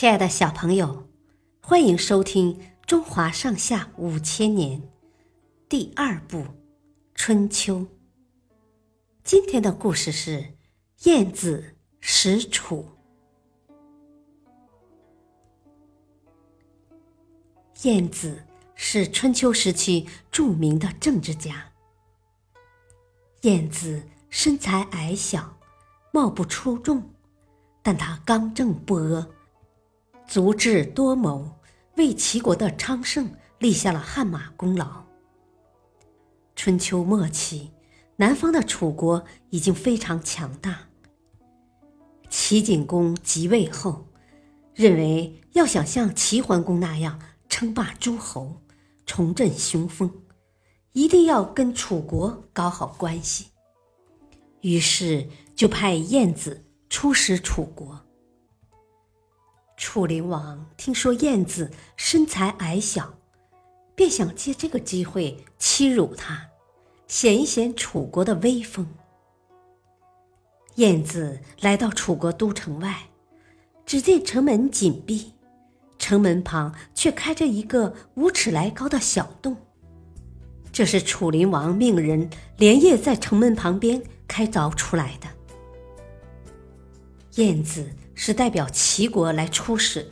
亲爱的小朋友，欢迎收听《中华上下五千年》第二部《春秋》。今天的故事是晏子使楚。晏子是春秋时期著名的政治家。晏子身材矮小，貌不出众，但他刚正不阿。足智多谋，为齐国的昌盛立下了汗马功劳。春秋末期，南方的楚国已经非常强大。齐景公即位后，认为要想像齐桓公那样称霸诸侯、重振雄风，一定要跟楚国搞好关系。于是就派晏子出使楚国。楚灵王听说晏子身材矮小，便想借这个机会欺辱他，显一显楚国的威风。晏子来到楚国都城外，只见城门紧闭，城门旁却开着一个五尺来高的小洞。这是楚灵王命人连夜在城门旁边开凿出来的。晏子。是代表齐国来出使的，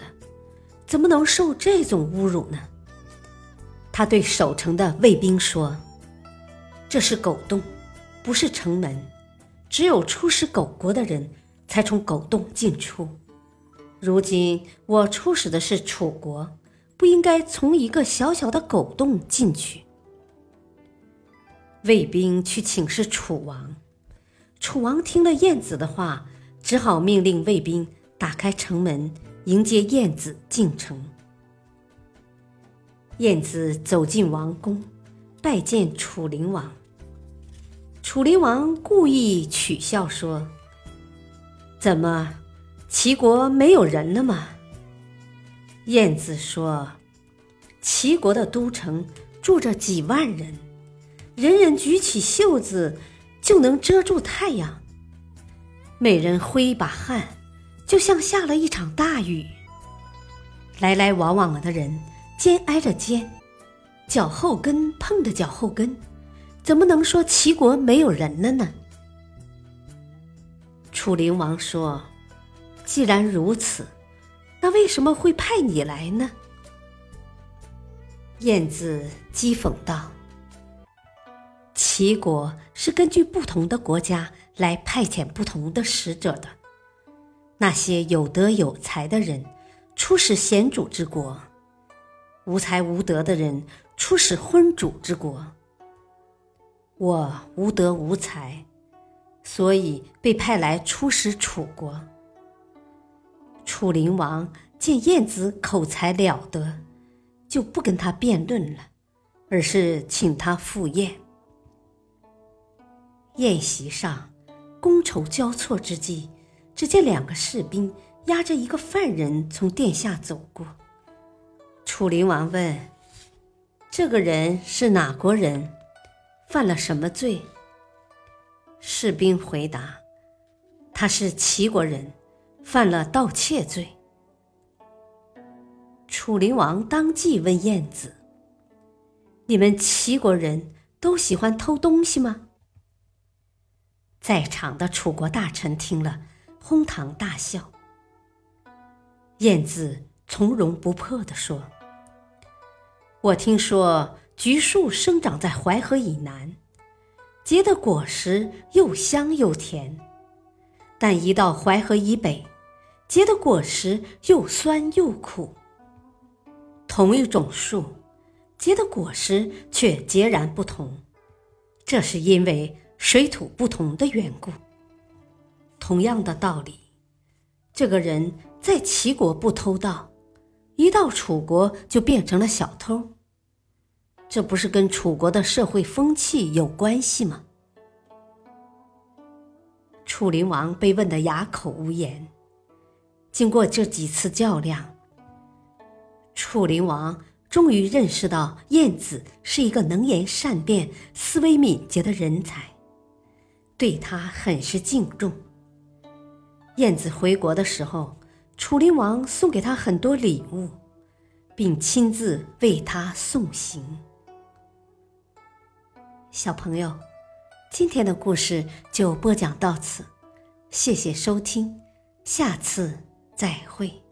怎么能受这种侮辱呢？他对守城的卫兵说：“这是狗洞，不是城门，只有出使狗国的人才从狗洞进出。如今我出使的是楚国，不应该从一个小小的狗洞进去。”卫兵去请示楚王，楚王听了晏子的话，只好命令卫兵。打开城门，迎接燕子进城。燕子走进王宫，拜见楚灵王。楚灵王故意取笑说：“怎么，齐国没有人了吗？”燕子说：“齐国的都城住着几万人，人人举起袖子就能遮住太阳，每人挥一把汗。”就像下了一场大雨，来来往往的人肩挨着肩，脚后跟碰着脚后跟，怎么能说齐国没有人了呢？楚灵王说：“既然如此，那为什么会派你来呢？”晏子讥讽道：“齐国是根据不同的国家来派遣不同的使者的。”那些有德有才的人，出使贤主之国；无才无德的人，出使昏主之国。我无德无才，所以被派来出使楚国。楚灵王见晏子口才了得，就不跟他辩论了，而是请他赴宴。宴席上，觥筹交错之际。只见两个士兵押着一个犯人从殿下走过。楚灵王问：“这个人是哪国人？犯了什么罪？”士兵回答：“他是齐国人，犯了盗窃罪。”楚灵王当即问晏子：“你们齐国人都喜欢偷东西吗？”在场的楚国大臣听了。哄堂大笑。晏子从容不迫地说：“我听说橘树生长在淮河以南，结的果实又香又甜；但一到淮河以北，结的果实又酸又苦。同一种树，结的果实却截然不同，这是因为水土不同的缘故。”同样的道理，这个人在齐国不偷盗，一到楚国就变成了小偷。这不是跟楚国的社会风气有关系吗？楚灵王被问得哑口无言。经过这几次较量，楚灵王终于认识到晏子是一个能言善辩、思维敏捷的人才，对他很是敬重。燕子回国的时候，楚灵王送给他很多礼物，并亲自为他送行。小朋友，今天的故事就播讲到此，谢谢收听，下次再会。